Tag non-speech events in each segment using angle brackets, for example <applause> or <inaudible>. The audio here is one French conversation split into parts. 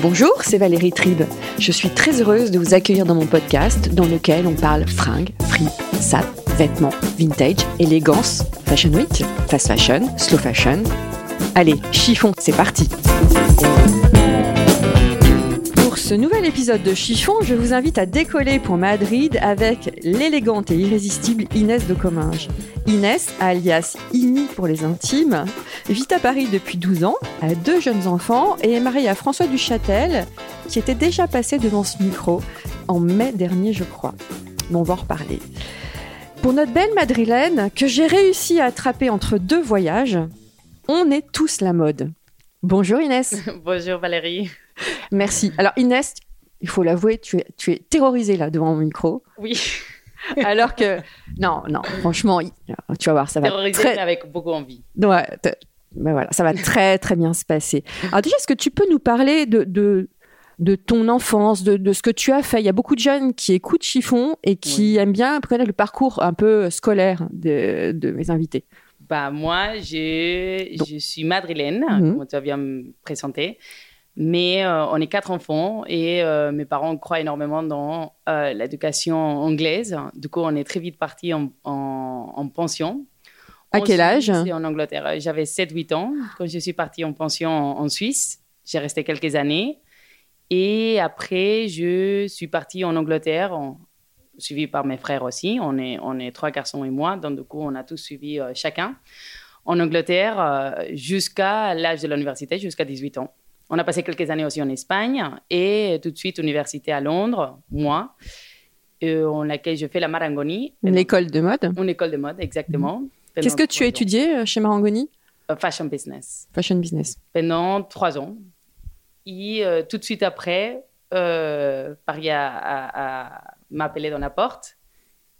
Bonjour, c'est Valérie Tribe. Je suis très heureuse de vous accueillir dans mon podcast dans lequel on parle fringues, free, sap, vêtements, vintage, élégance, fashion week, fast fashion, slow fashion. Allez, chiffon, c'est parti. Ce nouvel épisode de Chiffon, je vous invite à décoller pour Madrid avec l'élégante et irrésistible Inès de Comminges. Inès, alias Ini pour les intimes, vit à Paris depuis 12 ans, a deux jeunes enfants et est mariée à François Duchâtel, qui était déjà passé devant ce micro en mai dernier, je crois. Bon, on va en reparler. Pour notre belle madrilène, que j'ai réussi à attraper entre deux voyages, on est tous la mode. Bonjour Inès. <laughs> Bonjour Valérie. Merci. Alors Inès, il faut l'avouer, tu es, tu es terrorisée là devant mon micro. Oui, <laughs> Alors que, non, non, franchement, tu vas voir, ça va terrorisée très, avec beaucoup envie. Ouais, ben voilà, ça va très très bien se passer. Alors déjà, est-ce que tu peux nous parler de, de, de ton enfance, de, de ce que tu as fait? Il y a beaucoup de jeunes qui écoutent Chiffon et qui aiment bien connaître le parcours un peu scolaire de, de mes invités. Bah, moi, je, je suis madrilène, Mhm. comme tu as bien me présenter. Mais euh, on est quatre enfants et euh, mes parents croient énormément dans euh, l'éducation anglaise. Du coup, on est très vite parti en, en- en pension. À En quel âge Suisse en Angleterre. J'avais 7-8 ans quand je suis partie en pension en, Suisse. J'ai resté quelques années. Et après, je suis partie en Angleterre, suivie par mes frères aussi. On est, on est trois garçons et moi. Donc, du coup, on a tous suivi chacun en Angleterre jusqu'à l'âge de l'université, jusqu'à 18 ans. On a passé quelques années aussi en Espagne et tout de suite université à Londres, moi, euh, en laquelle je fais la Marangoni. Une école de mode. Une école de mode, exactement. Qu'est-ce que tu as étudié euh, chez Marangoni? Euh, Fashion business. Fashion business. Pendant trois ans. Et euh, tout de suite après, euh, Paris a, a- a- m'a appelé dans la porte.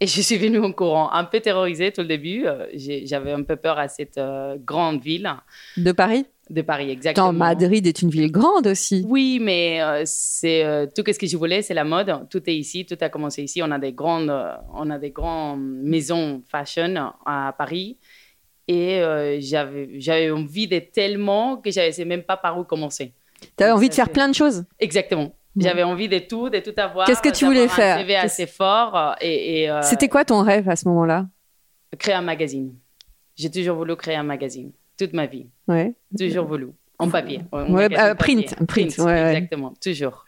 Et je suis venue en courant, un peu terrorisée tout le début. J'avais un peu peur à cette euh, grande ville De Paris? De Paris, exactement. Madrid est une ville grande aussi. Oui, mais euh, c'est euh, tout ce que je voulais, c'est la mode. Tout est ici, tout a commencé ici. On a des grandes, euh, on a des grandes maisons fashion à Paris. Et j'avais, envie d'être tellement que je ne savais même pas par où commencer. Tu avais envie de faire plein de choses. Exactement. J'avais envie de tout, de tout avoir. Qu'est-ce que tu voulais un faire? CV assez fort et, et, C'était quoi ton rêve à ce moment-là? créer un magazine. J'ai toujours voulu créer un magazine, toute ma vie. Ouais. Toujours voulu. En papier. Ouais, euh, print, papier. print, ouais. Exactement, toujours.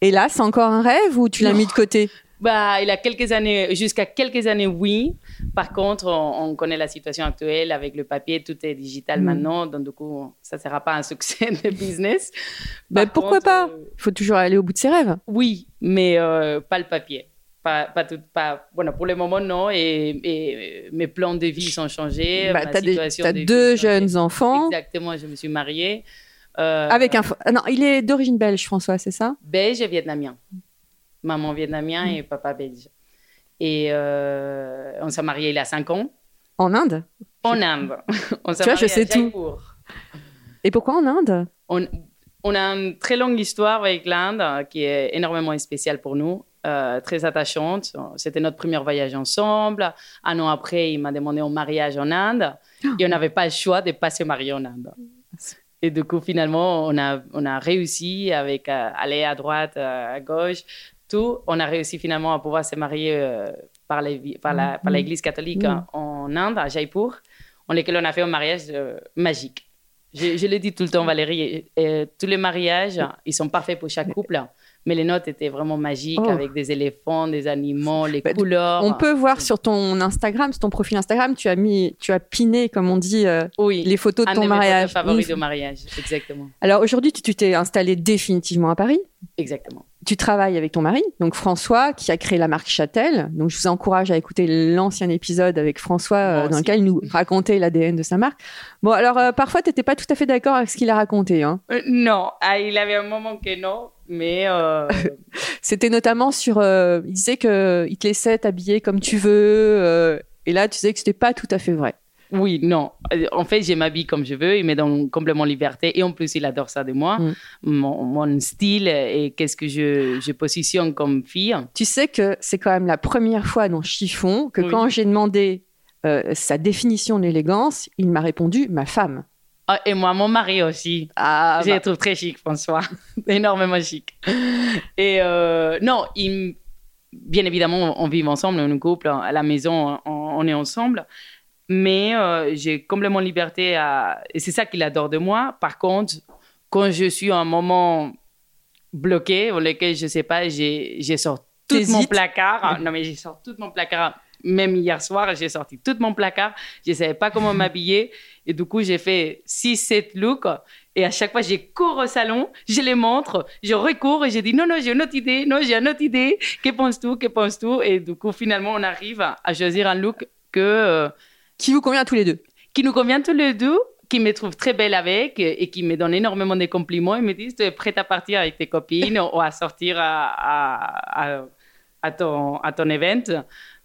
Et là, c'est encore un rêve ou tu l'as mis de côté? Bah, il a quelques années, jusqu'à quelques années, oui. Par contre, on, on connaît la situation actuelle avec le papier, tout est digital Mm. maintenant, donc du coup, ça ne sera pas un succès de business. Par pourquoi contre, pas? euh, Il faut toujours aller au bout de ses rêves. Oui, mais euh, pas le papier. Pas, pas tout, pas, bueno, pour le moment, non. Et, et mes plans de vie sont changés. Bah, des- de vie deux jeunes enfants. Exactement, je me suis mariée. Euh, Avec un. non, il est d'origine belge, François, c'est ça? Belge et vietnamien. Maman vietnamien et papa belge. Et euh, on s'est mariés il y a cinq ans. En Inde? En Inde. <laughs> On Tu vois, je sais tout. Et pourquoi en Inde? On, on a une très longue histoire avec l'Inde qui est énormément spéciale pour nous, euh, très attachante. C'était notre premier voyage ensemble. Un an après, il m'a demandé en mariage en Inde. Et on n'avait pas le choix de pas se marier en Inde. Et du coup, finalement, on a, on a réussi avec euh, aller à droite, euh, à gauche, tout. On a réussi finalement à pouvoir se marier euh, par l'église par la, par l'église catholique Mhm. en Inde, à Jaipur, en lequel on a fait un mariage magique. Je, je le dis tout le temps, Valérie, et- et tous les mariages, ils sont parfaits pour chaque couple, mais les notes étaient vraiment magiques Oh. avec des éléphants, des animaux, les Bah, couleurs. On peut voir sur ton Instagram, sur ton profil Instagram, tu as mis, tu as piné, comme on dit, euh, oui, les photos de un ton de mes mariage. photos favoris de mariage, exactement. Alors aujourd'hui, tu t'es installé définitivement à Paris. Exactement. Tu travailles avec ton mari, donc François, qui a créé la marque Châtel. Donc, je vous encourage à écouter l'ancien épisode avec François, euh, dans lequel il nous racontait l'ADN de sa marque. Bon, alors, euh, parfois, tu n'étais pas tout à fait d'accord avec ce qu'il a raconté. Hein. Euh, non, ah, il avait un moment que non, mais euh, <laughs> C'était notamment sur. il disait qu'il te laissait t'habiller comme tu veux. et là, tu disais que c'était pas tout à fait vrai. Oui, non. Euh, En fait, je m'habille comme je veux, il me donne complètement liberté et en plus, il adore ça de moi, Mm. mon, mon style et qu'est-ce que je, je positionne comme fille. Tu sais que c'est quand même la première fois dans Chiffon que Oui. quand j'ai demandé euh, sa définition d'élégance, il m'a répondu ma femme. Ah, et moi, mon mari aussi. Ah, je le trouve très chic, François. <laughs> Énormément chic. Et euh, non, il bien évidemment, on vit ensemble, on est couple, à la maison, on, on est ensemble. Mais euh, j'ai complètement liberté à... Et c'est ça qu'il adore de moi. Par contre, quand je suis à un moment bloqué, dans lequel je sais pas, j'ai j'ai sorti tout mon placard. Non, mais j'ai sorti tout mon placard. Même hier soir, j'ai sorti tout mon placard. Je savais pas comment <laughs> m'habiller. Et du coup, j'ai fait 6-7 looks. Et à chaque fois, je cours au salon, je les montre, je recours et je dis non, non, j'ai une autre idée, non, j'ai une autre idée. Que penses-tu, que penses-tu? Et du coup, finalement, on arrive à, à choisir un look que, euh, Qui vous convient à tous les deux. qui nous convient tous les deux, qui me trouve très belle avec et qui me donne énormément de compliments. Ils me disent, tu es prête à partir avec tes copines ou à sortir à, à, à, à ton, à ton event.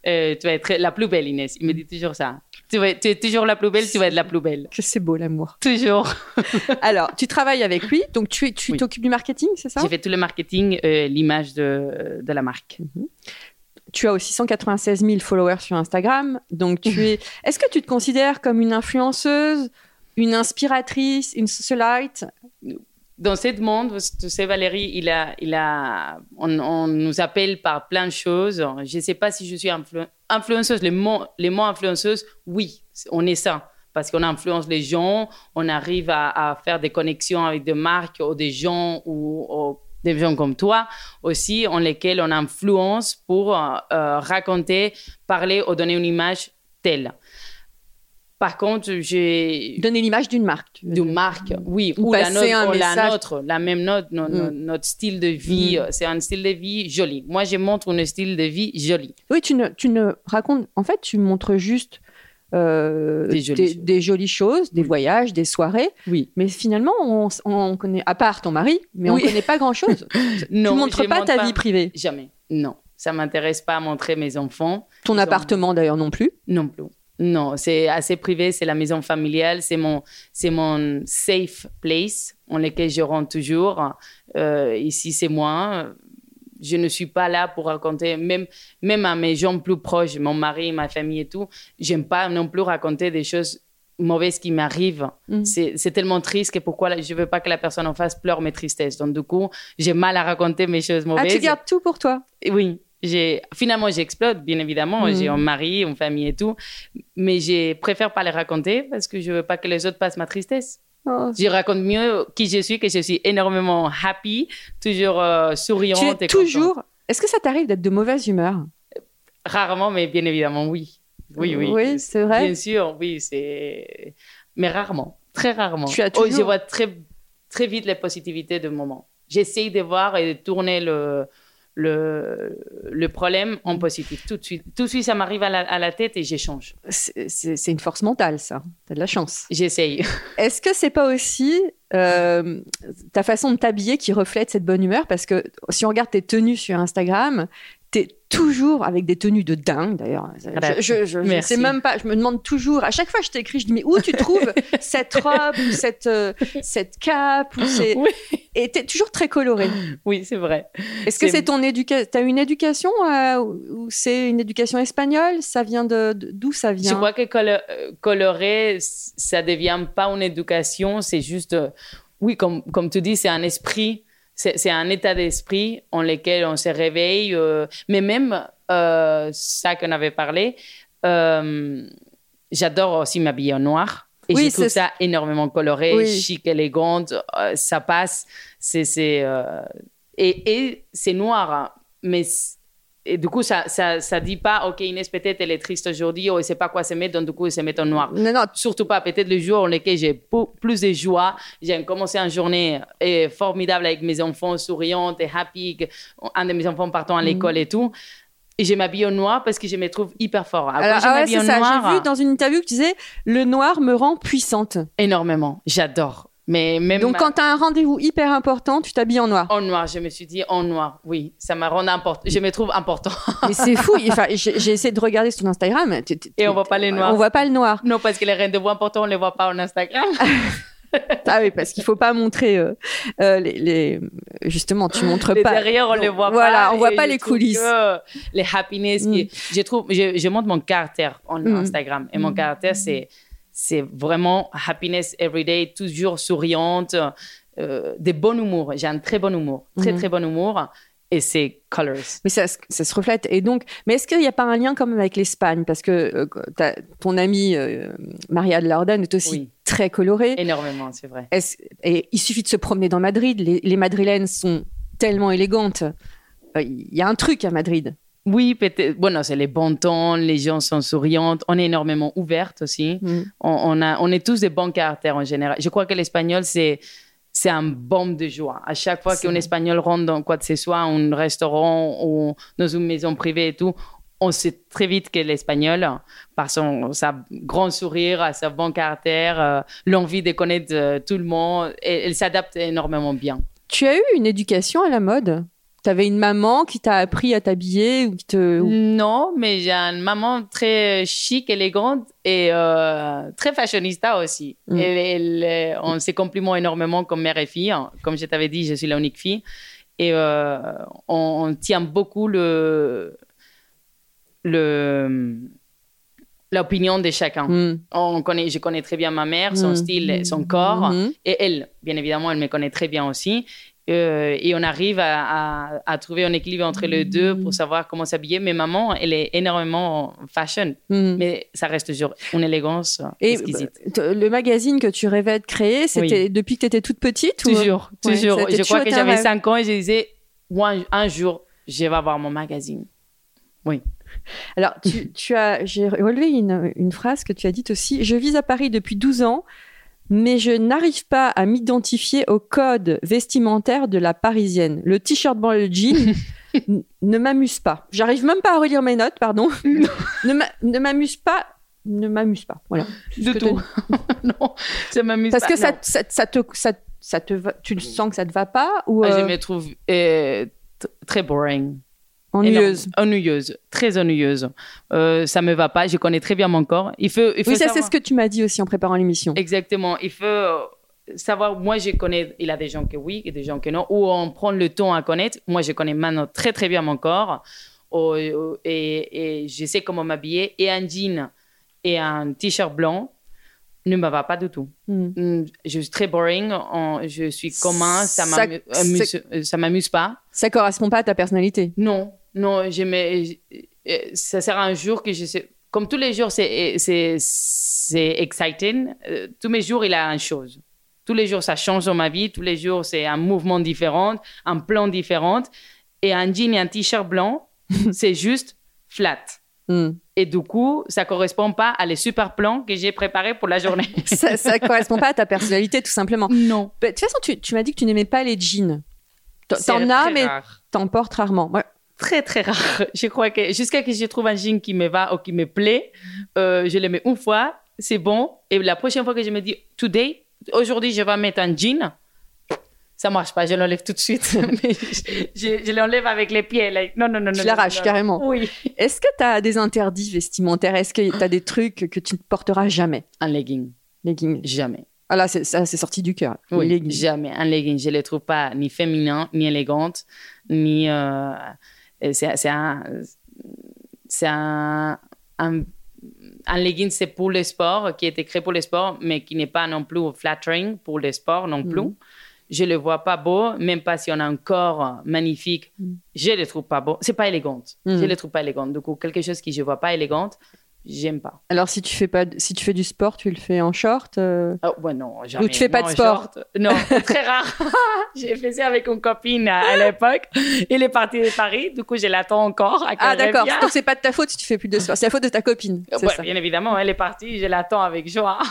Euh, tu vas être la plus belle, Inès. Il me dit toujours ça. Tu, vas- tu es toujours la plus belle, tu vas être la plus belle. Que c'est beau l'amour. Toujours. <laughs> Alors, tu travailles avec lui, donc tu es- tu Oui. t'occupes du marketing, c'est ça? J'ai fait tout le marketing, euh, l'image de, de la marque. Tu as aussi 196 000 followers sur Instagram, donc tu es. <laughs> Est-ce que tu te considères comme une influenceuse, une inspiratrice, une socialite? Dans ce monde, tu sais, Valérie, il a, il a, on, on nous appelle par plein de choses. Je ne sais pas si je suis influ- influenceuse. Les mots, les mots influenceuse, oui, on est ça. Parce qu'on influence les gens, on arrive à, à faire des connexions avec des marques ou des gens ou, ou des gens comme toi aussi, en lesquels on influence pour euh, euh, raconter, parler ou donner une image telle. Par contre, j'ai Donner l'image d'une marque. dire. marque, oui, Ou ou, la, nôtre, un ou la message. nôtre, la même note, no- no- Mm. notre style de vie, Mm. c'est un style de vie joli. Moi, je montre un style de vie joli. Oui, tu ne, tu ne racontes. En fait, tu montres juste euh, Des jolies choses. des jolies choses, des voyages, des soirées. Oui. Mais finalement, on, on connaît, à part ton mari, mais on Oui. connaît pas grand-chose. <laughs> Non, tu montres pas montre ta vie privée. Jamais. Non, ça m'intéresse pas à montrer mes enfants Ton Ils ont- appartement d'ailleurs non plus. non plus. Non, c'est assez privé, c'est la maison familiale, c'est mon, c'est mon safe place en lequel je rentre toujours. Euh, ici, c'est moi. Je ne suis pas là pour raconter, même, même à mes gens plus proches, mon mari, ma famille et tout, j'aime pas non plus raconter des choses mauvaises qui m'arrivent. Mhm. C'est tellement triste que pourquoi je veux pas que la personne en face pleure mes tristesses. Donc, du coup, j'ai mal à raconter mes choses Ah, mauvaises. tu gardes tout pour toi. Oui, finalement j'explose bien évidemment, Mhm. j'ai un mari, une famille et tout, mais je préfère pas les raconter parce que je veux pas que les autres passent ma tristesse. Oh, Je raconte mieux qui je suis, que je suis énormément happy, toujours euh, souriante tu es et toujours. Est-ce que ça t'arrive d'être de mauvaise humeur? Rarement, mais bien évidemment oui, oui oui. Oui, c'est vrai. Bien sûr, oui c'est, mais rarement, très rarement. Tu as Oh, je toujours- vois très très vite les positivités de moment. J'essaye de voir et de tourner le le, le problème en positif tout de suite. Tout de suite, ça m'arrive à la, à la tête et j'échange. C'est une force mentale, ça. T'as de la chance. J'essaye. <laughs> Est-ce que c'est pas aussi euh, ta façon de t'habiller qui reflète cette bonne humeur? Parce que si on regarde tes tenues sur Instagram, t'es toujours avec des tenues de dingue d'ailleurs. Je, je, je- je Merci. sais même pas, je me demande toujours, à chaque fois que je t'écris, je dis mais où tu trouves <laughs> cette robe ou cette, euh, cette cape ou c'est... Oui. Et t'es toujours très colorée. Oui, c'est vrai. Est-ce que C'est- ton éducation T'as une éducation euh, ou c'est une éducation espagnole? Ça vient de d'où ça vient? Je crois que colo- euh, colorer, c- ça devient pas une éducation, c'est juste, euh, oui, comme, comme tu dis, c'est un esprit, c'est c'est un état d'esprit en lequel on se réveille. euh, mais même euh, ça qu'on avait parlé, euh, j'adore aussi m'habiller en noir. Et Oui, je trouve ça énormément coloré, Oui. chic, élégante, euh, ça passe. C'est, c'est, et et c'est noir, hein, mais et du coup, ça, ça, ça dit pas, OK, Inès, peut-être elle est triste aujourd'hui, ou elle sait pas quoi se mettre, donc du coup, elle se met en noir. Non, non, Surtout pas, peut-être le jour dans lequel j'ai plus de joie. J'ai commencé une journée euh, formidable avec mes enfants, souriantes et happy, un de mes enfants partant à l'école et tout. Et je m'habille en noir parce que je me trouve hyper fort. Alors, Alors, je ah ouais, en ça. noir, J'ai vu dans une interview que tu disais le noir me rend puissante. énormément. J'adore. Mais même Donc, quand tu as un rendez-vous hyper important, tu t'habilles en noir. en noir, je me suis dit en noir, oui, ça m'a rendu important. Je me trouve important. <laughs> Mais c'est fou. Enfin, j'ai essayé de regarder sur Instagram. Et on voit pas les noirs. On voit pas le noir. non, parce que les rendez-vous importants, on les voit pas en Instagram. <laughs> Ah oui, parce qu'il faut pas montrer euh, euh, les, les- Justement, tu montres Les pas. derrière, on Non, les voit pas. Voilà, on voit pas les coulisses. les happiness, qui- je trouve, je, je montre mon caractère en Mm. Instagram. Et mon caractère, c'est, c'est vraiment happiness everyday, toujours souriante, euh, de bon humour. J'ai un très bon humour, très, Mhm. très bon humour. Et c'est colors. Mais ça, se- ça se reflète. Et donc, mais est-ce qu'il n'y a pas un lien quand même avec l'Espagne? Parce que euh, ton amie euh, Maria de la Orden est aussi Oui. très colorée. Énormément, c'est vrai. Et il suffit de se promener dans Madrid. Les, les Madrilènes sont tellement élégantes. Il y a un truc à Madrid. Oui, peut-être. C'est les bons temps, les gens sont souriantes, on est énormément ouvertes aussi. Mm. On, on a, on est tous des bons caractères en général. Je crois que l'espagnol, c'est, c'est un bombe de joie. À chaque fois qu'un espagnol rentre dans quoi que ce soit, un restaurant ou dans une maison privée et tout, on sait très vite que l'espagnol, par son sa grand sourire, son bon caractère, euh, l'envie de connaître euh, tout le monde, elle s'adapte énormément bien. Tu as eu une éducation à la mode? Tu avais une maman qui t'a appris à t'habiller ou qui te. Non, mais j'ai une maman très chic, élégante et euh, très fashionista aussi. Mm. Elle- elle, euh, on se complimente énormément comme mère et fille. Comme je t'avais dit, je suis la unique fille. Et euh, on, on tient beaucoup le, le, l'opinion de chacun. Mm. On connaît, je connais très bien ma mère, son Mm. style, son corps. Et elle, bien évidemment, elle me connaît très bien aussi. Euh, et on arrive à, à- à trouver un équilibre entre les deux pour savoir comment s'habiller. Mais maman, elle est énormément fashion. Mhm. Mais ça reste toujours une élégance Et exquisite. euh, le magazine que tu rêvais de créer, c'était depuis que tu étais toute petite ou- Toujours, Ouais, toujours. je crois que j'avais rêve. 5 ans et je disais, un, un jour, je vais avoir mon magazine. Alors, tu, tu as, j'ai relevé une, une phrase que tu as dite aussi. Je vis à Paris depuis 12 ans, mais je n'arrive pas à m'identifier au code vestimentaire de la parisienne. Le t-shirt blanc et le jean <laughs> ne m'amuse pas. J'arrive même pas à relire mes notes, pardon. <laughs> ne m'a- ne m'amuse pas. Ne m'amuse pas. Voilà. De tout. <laughs> non, ça m'amuse Parce pas. que ça, ça, ça te, ça, ça te va- tu le sens que ça te va pas ou Ah, euh, Je me trouve euh, t- très boring. Ennuyeuse. Ennuyeuse, très ennuyeuse. Euh, ça me va pas. Je connais très bien mon corps. Il faut, il faut Oui, ça c'est ce que tu m'as dit aussi en préparant l'émission. Exactement. Il faut euh, savoir. Moi, je connais. Il y a des gens que oui et des gens que non. Ou on prend le temps à connaître. Moi, je connais maintenant très très bien mon corps. Oh, oh, et, et je sais comment m'habiller. Et un jean et un t-shirt blanc ne me va pas du tout. Mm. Mm, Je suis très boring. On- je suis commun. Euh, ça m'amuse pas. Ça correspond pas à ta personnalité. Non, non, j'aimais. euh, Ça sera un jour que je sais. Comme tous les jours, c'est c'est c'est exciting. euh, tous mes jours, il y a une chose. Tous les jours, ça change dans ma vie. Tous les jours, c'est un mouvement différent, un plan différent. Et un jean et un t-shirt blanc, <laughs> c'est juste flat. Mm. Et du coup, ça correspond pas à les super plans que j'ai préparés pour la journée. <laughs> ça, ça correspond pas à ta personnalité, tout simplement. non. Bah, De toute façon, tu, tu m'as dit que tu n'aimais pas les jeans. T'en- as, mais t'en portes rarement. Ouais. Très très rare. <laughs> Je crois que jusqu'à que je trouve un jean qui me va ou qui me plaît, euh, je le mets une fois, c'est bon. Et la prochaine fois que je me dis, today, aujourd'hui, je vais mettre un jean, ça marche pas, je l'enlève tout de suite. <laughs> Mais je, je- je l'enlève avec les pieds. non, non, non, Tu l'arraches carrément. Oui. Est-ce que tu as des interdits vestimentaires? Est-ce que tu as des trucs que tu ne porteras jamais? Un legging, Leggings. jamais. Ah là, c'est- ça, c'est sorti du cœur. Oui, jamais. Un legging, je le trouve pas ni féminin, ni élégante, ni. euh, c'est c'est un. Un, un. un legging, c'est pour le sport, qui a été créé pour le sport, mais qui n'est pas non plus flattering pour le sport non plus. Mhm. Je le vois pas beau, même pas si on a un corps magnifique, Mhm. je le trouve pas beau. C'est pas élégante. Mhm. Je le trouve pas élégante. Du coup, quelque chose que je vois pas élégante, j'aime pas. Alors si tu fais pas, si tu fais du sport, tu le fais en short. euh, Oh, ouais, non, jamais. Ou tu fais pas Non, de sport? short. Non, <laughs> très rare. <laughs> J'ai fait ça avec une copine à, à l'époque. Il est parti de Paris, du coup, je l'attends encore. à Ah d'accord. Donc c'est pas de ta faute si tu fais plus de sport. C'est la faute de ta copine. ça. bien évidemment, elle est partie, je l'attends avec joie. <laughs>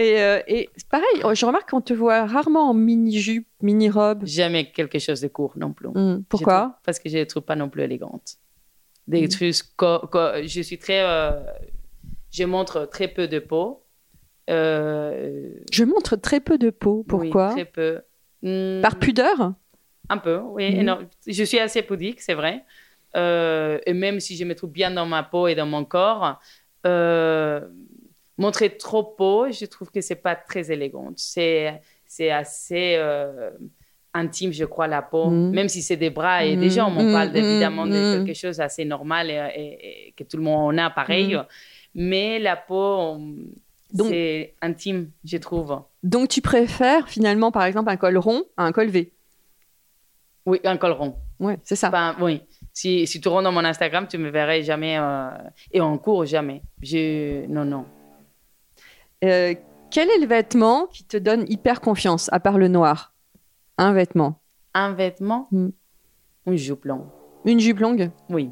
Et, euh, et pareil, je remarque qu'on te voit rarement en mini jupe, mini robe. Jamais quelque chose de court non plus. Hmm, Pourquoi? Parce que je ne les trouve pas non plus élégantes. Des Mm. trucs. co- co- je suis très. euh, je montre très peu de peau. Euh, Je montre très peu de peau. Pourquoi? oui, Très peu. Hmm, Par pudeur? Un peu, oui. Mhm. Non, je suis assez pudique, c'est vrai. Euh, et même si je me trouve bien dans ma peau et dans mon corps, montrer trop peau, je trouve que c'est pas très élégant. C'est c'est assez intime, je crois, la peau. Mhm. Même si c'est des bras et des jambes, on mhm, parle évidemment de quelque chose assez normal et, et- et que tout le monde en a pareil. Mais la peau, c'est intime, je trouve. Donc tu préfères finalement par exemple un col rond à un col V? Oui, un col rond. Ouais, c'est ça. Ben, oui. Si, si tu rentres dans mon Instagram, tu me verrais jamais. euh, et en cours, jamais. Je... Non, non. Euh, quel est le vêtement qui te donne hyper confiance à part le noir? Un vêtement. Un vêtement, Mm. une jupe longue. Une jupe longue? Oui.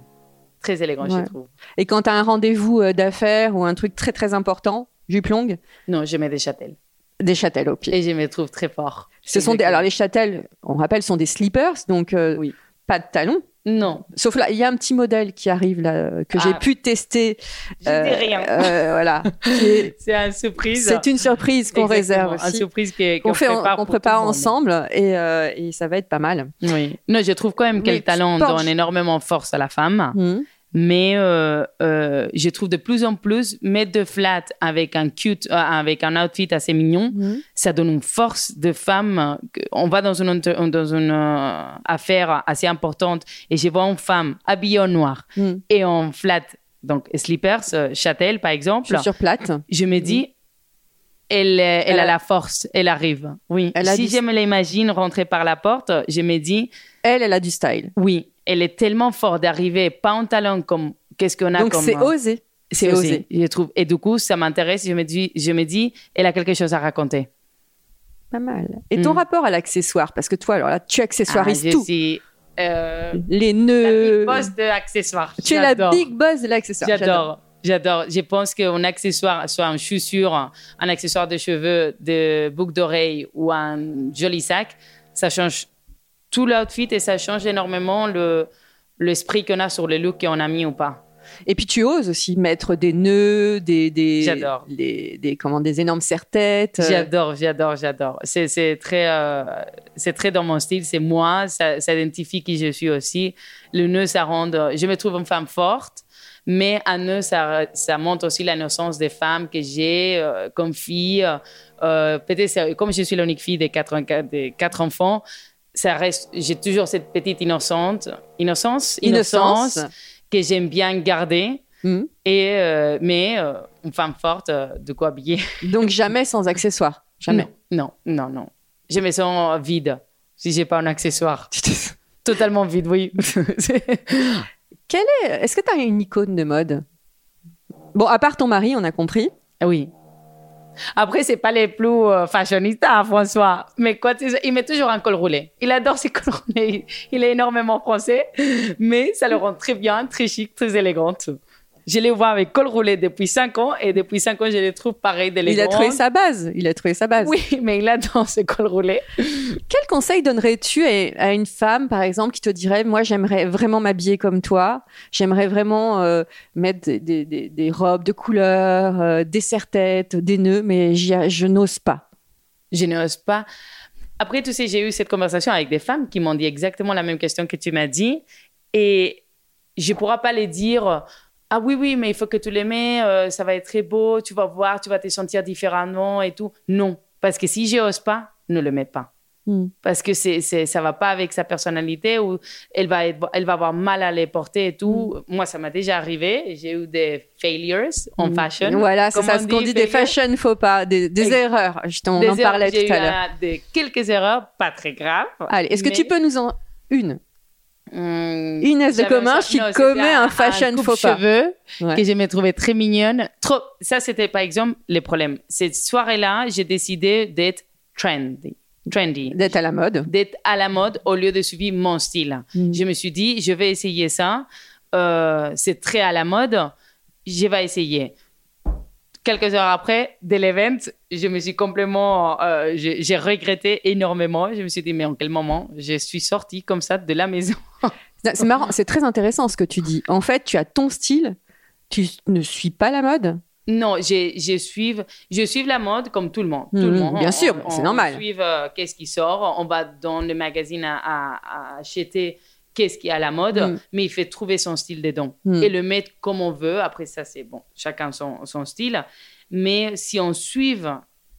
Très élégant, Ouais. je trouve. Et quand tu as un rendez-vous euh, d'affaires ou un truc très très important, jupe longue, Non, je mets des châtels. des châtels au pied. Et je me trouve très fort. Ce sont des, alors les châtels, on rappelle, sont des slippers, donc euh, Oui. pas de talons. Non, Sauf là, il y a un petit modèle qui arrive là euh, que j'ai Ah. pu tester. je euh, dis rien. euh, voilà. <laughs> C'est une surprise. C'est une surprise qu'on réserve Une aussi, surprise que- qu'on fait, prépare tout prépare ensemble et, euh, et ça va être pas mal. Oui. Non, je trouve quand même que Mais le talent donne énormément de force à la femme. Mhm. Mais euh, euh, je trouve de plus en plus mettre de flat avec un cute, euh, avec un outfit assez mignon, Mhm. ça donne une force de femme. On va dans une, dans une affaire assez importante et je vois une femme habillée en noir Mhm. et en flat, donc slippers, châtel par exemple. Chaussures plates. Je me dis, elle, euh, elle, Elle a la force, elle arrive. Oui. Elle si du- je me l'imagine rentrer par la porte, je me dis, Elle, elle a du style. oui, elle est tellement forte d'arriver, pas en talent comme qu'est-ce qu'on a Donc comme. c'est osé. C'est osé, je trouve. Et du coup, ça m'intéresse. Je me dis, je me dis, elle a quelque chose à raconter. Pas mal. Et ton Mhm. rapport à l'accessoire? Parce que toi, alors là, tu accessoirises Ah, je tout. suis, euh, Les la nœuds. big boss de accessoires. Tu es la big boss de l'accessoire. J'adore. J'adore. Je pense qu'un accessoire, soit une chaussure, un accessoire de cheveux, de boucle d'oreille ou un joli sac, ça change tout l'outfit et ça change énormément le l'esprit qu'on a sur le look qu'on a mis ou pas. Et puis tu oses aussi mettre des nœuds, des, des, des, comment, des énormes serre-têtes. euh, J'adore, j'adore, j'adore. C'est, très, euh, c'est très dans mon style. C'est moi. Ça, ça identifie qui je suis aussi. Le nœud, ça rend. Je me trouve une femme forte, mais un nœud, ça, ça montre aussi l'innocence des femmes que j'ai euh, comme fille. Euh, peut-être, comme je suis l'unique fille des quatre, des quatre enfants, ça reste. J'ai toujours cette petite innocente, innocence, Innocence. innocence que j'aime bien garder. Mhm. Et euh, mais euh, une femme forte, euh, de quoi habiller. <laughs> Donc jamais sans accessoires. Jamais. Non, non, non, non. Je me sens vide si j'ai pas un accessoire. <laughs> Totalement vide, oui. <laughs> Quelle est, est-ce que tu as une icône de mode? Bon, à part ton mari, on a compris. oui. Après, c'est pas les plus euh, fashionistas, hein, François. Mais tu sais, il met toujours un col roulé. Il adore ses <laughs> cols roulés. Il est énormément français, mais ça le rend très bien, très chic, très élégante. Je les vois avec col roulé depuis 5 ans et depuis 5 ans, je les trouve pareil Il a d'élégants. trouvé sa base. Il a trouvé sa base. Oui, mais il adore ce col roulé. Quel conseil donnerais-tu à, une femme, par exemple, qui te dirait, moi, j'aimerais vraiment m'habiller comme toi, j'aimerais vraiment euh, mettre des, des- des- des robes de couleur, euh, des serre-têtes, des nœuds, mais je n'ose pas. je n'ose pas. Après, tu sais, j'ai eu cette conversation avec des femmes qui m'ont dit exactement la même question que tu m'as dit. Et je ne pourrais pas les dire Ah oui, oui, mais il faut que tu les mets, euh, ça va être très beau, tu vas voir, tu vas te sentir différemment et tout. Non, parce que si je n'ose pas, ne le mets pas. Hmm. Parce que c'est, c'est, ça va pas avec sa personnalité ou elle va, être- elle va avoir mal à les porter et tout. Moi, ça m'a déjà arrivé. J'ai eu des failures en fashion. Voilà, c'est ça ce qu'on dit, des fashion faux pas, des, erreurs. On Des en j'ai tout à eu, l'heure. euh, des- quelques erreurs, pas très graves. Allez, est-ce que tu peux nous en une? Hum, Inès de un cha- qui non, commet un fashion faux pas. cheveux Ouais. que je me trouvais très mignonne. Trop. Ça, c'était par exemple les problèmes. Cette soirée-là, j'ai décidé d'être trendy. Trendy. D'être à la mode. D'être à la mode au lieu de suivre mon style. Mm. Je me suis dit, je vais essayer ça. Euh, c'est très à la mode. Je vais essayer. Quelques heures après, de l'event, je me suis complètement, euh, j'ai regretté énormément. Je me suis dit, mais en quel moment je suis sortie comme ça de la maison? <laughs> C'est marrant, c'est très intéressant ce que tu dis. En fait, tu as ton style, tu ne suis pas la mode? Non, je, je suis, je suis la mode comme tout le monde. Tout le Mhm, monde. bien On- sûr, on- c'est on normal. suit euh, qu'est-ce qui sort. On va dans le magazine à, à- à acheter qu'est-ce qui est à la mode, Mhm. mais il fait trouver son style dedans Mhm. et le mettre comme on veut. Après ça, c'est bon, chacun son, son style. Mais si on suit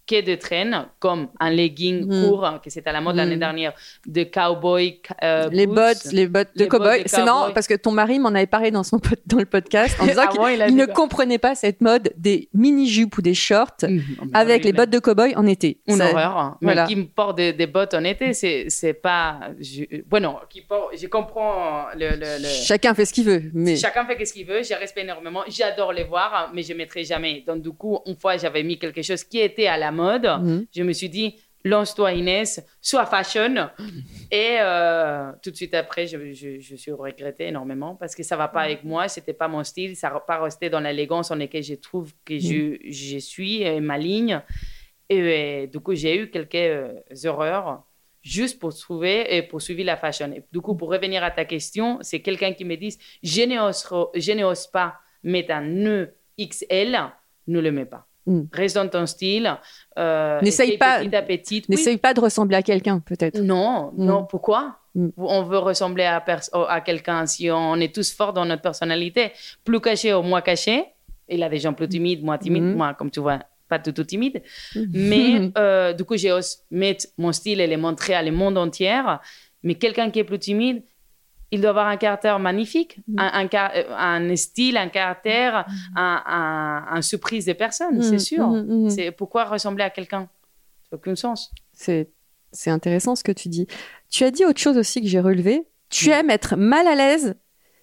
que de traîne, comme un legging Mhm. court, que c'est à la mode l'année Mhm. dernière, de cowboy. euh, les boots. bottes, les bottes de cowboy. C'est cowboy. parce que ton mari m'en avait parlé dans son dans le podcast en <laughs> disant Ah qu'il ne quoi comprenait pas cette mode des mini jupes ou des shorts Mhm. avec les bottes de cowboy en été. Une Ça- horreur. hein. voilà. Mais qui me porte des, des bottes en été, c'est, c'est pas. Je, bueno, qui porte, je comprends le. le- le- Chacun fait ce qu'il veut, mais Chacun fait ce qu'il veut, je respecte énormément. J'adore les voir, mais je ne mettrai jamais. Donc, du coup, une fois, j'avais mis quelque chose qui était à la mode. Mhm. Je me suis dit, lance-toi, Inès, sois fashion. Et euh, tout de suite après, je, je, je suis regretté énormément parce que ça ne va pas avec moi. Ce n'était pas mon style. Ça va pas rester dans l'élégance en laquelle je trouve que je, je suis et ma ligne. Et, du coup, j'ai eu quelques euh, erreurs juste pour trouver et pour suivre la fashion. Et du coup, pour revenir à ta question, c'est quelqu'un qui me dit je n'ose pas mettre un nœud XL, ne le mets pas. Mm. Reste dans ton style. Euh, N'essaye essaye pas- Petit à petit. Oui. n'essaye pas de ressembler à quelqu'un, peut-être. Non, Mm. non. Pourquoi? Mm. On veut ressembler à, à quelqu'un si on est tous forts dans notre personnalité. Plus caché ou moins caché. Il y a des gens plus timides, moins timides. Mm. Moi, comme tu vois, pas du tout timide. Mais <laughs> euh, du coup, j'ose mettre mon style et le montrer à le monde entier. Mais quelqu'un qui est plus timide, il doit avoir un caractère magnifique, Mm. un, un car- euh, un style, un caractère, un, un, un surprise de personne, Mm, c'est sûr. mm, mm. C'est pourquoi ressembler à quelqu'un? Ça n'a aucun sens. C'est c'est intéressant ce que tu dis. Tu as dit autre chose aussi que j'ai relevé. Tu Mm. aimes être mal à l'aise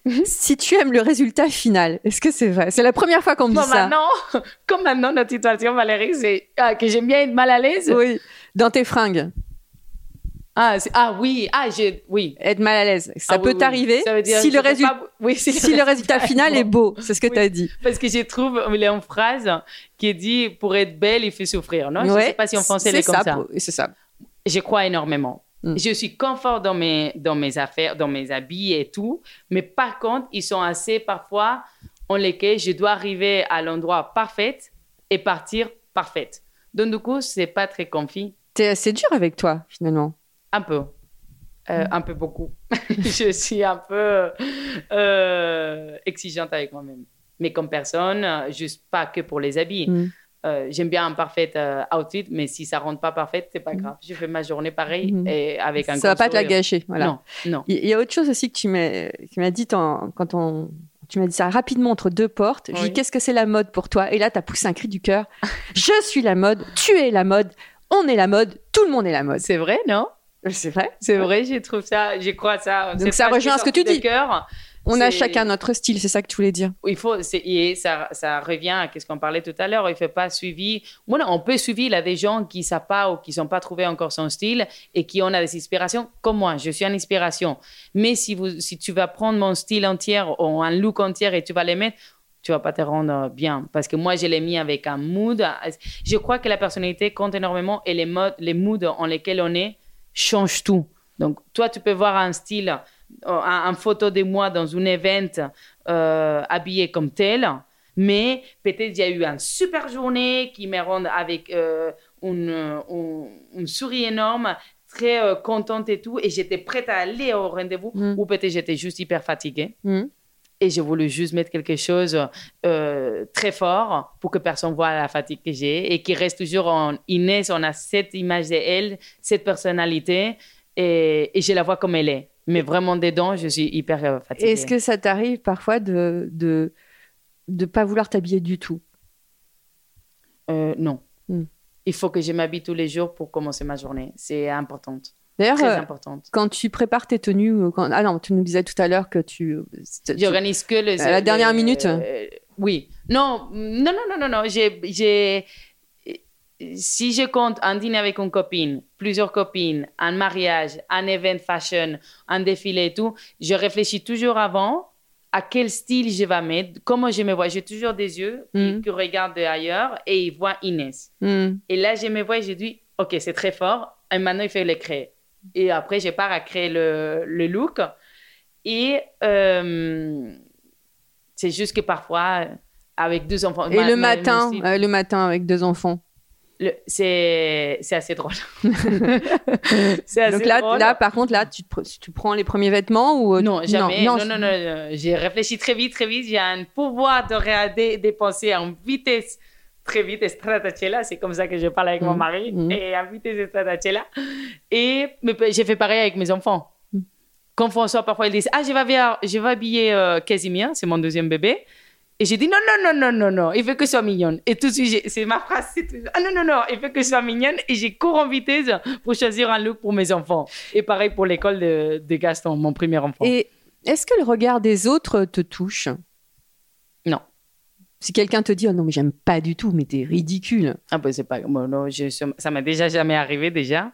<laughs> si tu aimes le résultat final. Est-ce que c'est vrai? C'est la première fois qu'on me dit ça. maintenant, <laughs> comme maintenant notre situation, Valérie, c'est ah, que j'aime bien être mal à l'aise. Oui, dans tes fringues, Ah, ah oui, ah j'ai oui. être mal à l'aise. Ça Ah, peut oui, t'arriver si je le, peux résu- pas- oui, si si le résultat final est beau. C'est ce que tu as dit. Parce que je trouve, il y a une phrase qui dit pour être belle, il faut souffrir. Non, je ne Ouais, sais pas si en français c'est comme ça. C'est ça. Je crois énormément. Mm. Je suis confort dans mes, dans mes affaires, dans mes habits et tout. Mais par contre, ils sont assez parfois en lesquels je dois arriver à l'endroit parfait et partir parfaite. Donc, du coup, c'est pas très confi. T'es assez dur avec toi, finalement. Un peu. Euh, Un peu beaucoup. <laughs> je suis un peu euh, exigeante avec moi-même. Mais comme personne, juste pas que pour les habits. Mm. Euh, J'aime bien un parfait outfit, mais si ça rentre pas parfait, c'est pas grave. Je fais ma journée pareil et avec un Ça va pas te la gâcher. Voilà. Non, non. Il y a autre chose aussi que tu m'as dit en- quand on tu m'as dit ça rapidement entre deux portes. Je dis qu'est-ce que c'est la mode pour toi? Et là, tu as poussé un cri du cœur. <laughs> Je suis la mode, tu es la mode, on est la mode, tout le monde est la mode. C'est vrai, non? C'est vrai. C'est vrai, je trouve ça, je crois ça. Donc ça rejoint ce que tu dis. cœur, On a chacun notre style, c'est ça que tu voulais dire. il faut, et ça, ça revient à ce qu'on parlait tout à l'heure. Il ne fait pas suivi. Voilà, on peut suivre là, des gens qui ne savent pas ou qui n'ont pas trouvé encore son style et qui ont des inspirations comme moi. Je suis une inspiration. Mais si, vous, si tu vas prendre mon style entier ou un look entier et tu vas les mettre, tu vas pas te rendre bien. Parce que moi, je l'ai mis avec un mood. Je crois que la personnalité compte énormément et les, modes, les moods en lesquels on est changent tout. Donc, toi, tu peux voir un style, euh, un, un photo de moi dans un event euh, habillé comme tel, mais peut-être il y a eu une super journée qui me rend avec euh, une, une, une souris énorme, très euh, contente et tout, et j'étais prête à aller au rendez-vous, Mm. ou peut-être j'étais juste hyper fatiguée. Mhm. Et j'ai voulu juste mettre quelque chose euh, très fort pour que personne voit la fatigue que j'ai et qui reste toujours en Inès. On a cette image d'elle, cette personnalité et, et je la vois comme elle est. Mais vraiment dedans, je suis hyper euh, fatiguée. Est-ce que ça t'arrive parfois de de de pas vouloir t'habiller du tout? Euh, non. Hmm. Il faut que je m'habille tous les jours pour commencer ma journée. C'est important. D'ailleurs, euh, quand tu prépares tes tenues, quand... ah non, tu nous disais tout à l'heure que tu. J'organise que le. À la dernière le- minute euh, Oui. Non, non, non, non, non, non. J'ai, j'ai- si je compte un dîner avec une copine, plusieurs copines, un mariage, un event fashion, un défilé et tout, je réfléchis toujours avant à quel style je vais mettre, comment je me vois. J'ai toujours des yeux qui- qui, regardent de ailleurs et ils voient Inès. Hmm. Et là, je me vois et je dis, OK, c'est très fort. Et maintenant, il faut le créer. Et après, je pars à créer le, le look. Et euh, c'est juste que parfois, avec deux enfants. Et ma- le ma- matin, euh, le matin avec deux enfants. c'est assez drôle. <laughs> assez Donc là, drôle. là, par contre, là, tu, te tu prends les premiers vêtements ou euh, Non, jamais. Non, Non, non, non. non. J'ai réfléchi très vite, très vite. J'ai un pouvoir de regarder, de penser en vitesse très vite. Stratacella, c'est comme ça que je parle avec mon Mhm. mari. Mhm. Et vitesse Stratacella. Et j'ai fait pareil avec mes enfants. Mhm. Quand François, parfois, il dit Ah, je vais habiller, je vais habiller euh, Casimir, c'est mon deuxième bébé. Et j'ai dit non, non, non, non, non, non, il veut que je sois mignonne. Et tout de suite, c'est ma phrase, c'est ah non, non, non, il veut que je sois mignonne. Et j'ai cours en vitesse pour choisir un look pour mes enfants. Et pareil pour l'école de, de Gaston, mon premier enfant. Et est-ce que le regard des autres te touche? Non. Si quelqu'un te dit oh non mais j'aime pas du tout, mais t'es ridicule. Ah ben c'est pas bon, non, je, ça m'est déjà jamais arrivé déjà.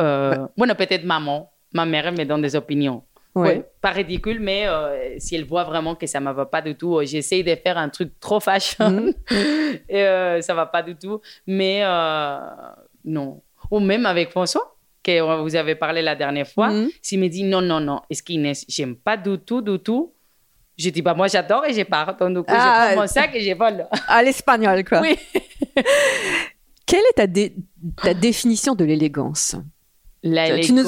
Euh, Bueno, peut-être maman, ma mère elle me donne des opinions. Ouais. Ouais, pas ridicule, mais euh, si elle voit vraiment que ça ne va pas du tout, euh, j'essaye de faire un truc trop fashion Mhm. <laughs> et euh, ça va pas du tout. Mais non. Ou même avec François, que vous avez parlé la dernière fois, Mhm. s'il me dit non, non, non, est-ce qu'Inès, j'aime pas du tout, du tout, je dis bah moi j'adore et je pars. Donc du Ah, je prends mon sac et je vole. À l'espagnol quoi. Oui. <laughs> Quelle est ta, dé- ta définition de l'élégance? Tu nous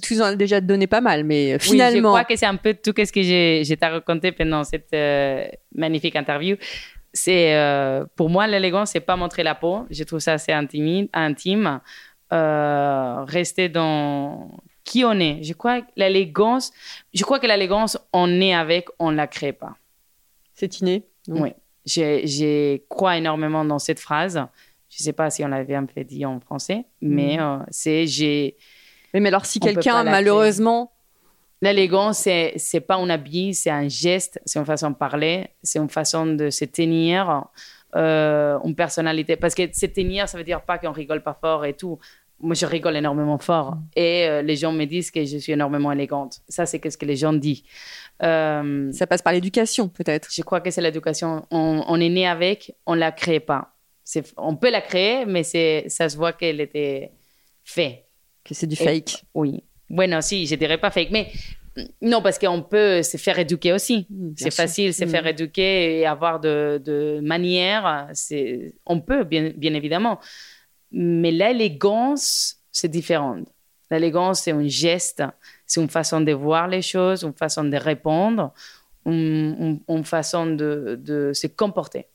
tu, en as déjà donné pas mal, mais Oui, je finalement. crois que c'est un peu tout ce que j'ai j'ai t'ai raconté pendant cette euh, magnifique interview. C'est euh, pour moi l'élégance, c'est pas montrer la peau. Je trouve ça assez intime, intime. Euh, rester dans qui on est. Je crois que l'élégance, je crois que l'élégance, on est avec, on la crée pas. c'est inné. Non? Oui, je, crois énormément dans cette phrase. Je sais pas si on l'avait un peu dit en français, mais Mhm. euh, c'est j'ai Oui, mais alors si quelqu'un malheureusement L'élégance, c'est c'est pas un habit, c'est un geste, c'est une façon de parler, c'est une façon de se tenir, euh, une personnalité. Parce que se tenir, ça veut dire pas qu'on rigole pas fort et tout. Moi, je rigole énormément fort. Et euh, les gens me disent que je suis énormément élégante. Ça, c'est ce que les gens disent. Euh, ça passe par l'éducation peut-être. je crois que c'est l'éducation. On, on est né avec, on la crée pas. On peut la créer, mais ça se voit qu'elle était faite. Que c'est du Et- fake. Oui. Bueno, si, je dirais pas fake, mais non, parce qu'on peut se faire éduquer aussi. Mm, bien C'est facile se Mm. faire éduquer et avoir de, de manières. On peut, bien, bien évidemment. Mais l'élégance, c'est différent. L'élégance, c'est un geste, c'est une façon de voir les choses, une façon de répondre, une, une- une façon de, de se comporter.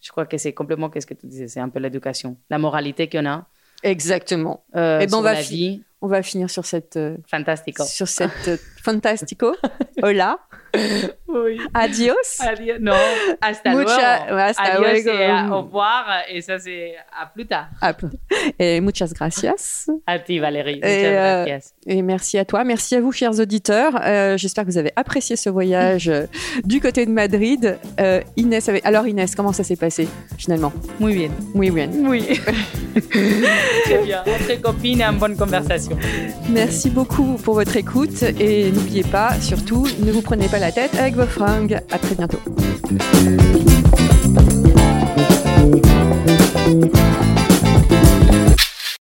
Je crois que c'est complètement ce que tu disais, c'est un peu l'éducation, la moralité qu'on a. Exactement. Euh, Eh ben, on sur va la vie, On va finir sur cette euh, fantastique. sur cette euh, fantastico. Hola. Oui. Adios. Adios. Non, hasta Mucha- luego. hasta Adios luego. et à- au revoir. Et ça, c'est à plus tard. Ah, Et muchas gracias. À ti, Valérie. Et, Muchas euh, gracias. Et merci à toi. Merci à vous, chers auditeurs. Euh, J'espère que vous avez apprécié ce voyage euh, du côté de Madrid. Euh, Inès, avait- alors Inès, comment ça s'est passé finalement? Muy bien. Oui, oui. Oui. Très bien. Entre copines et en bonne conversation. Merci beaucoup pour votre écoute et n'oubliez pas, surtout, ne vous prenez pas la tête avec vos fringues. À très bientôt.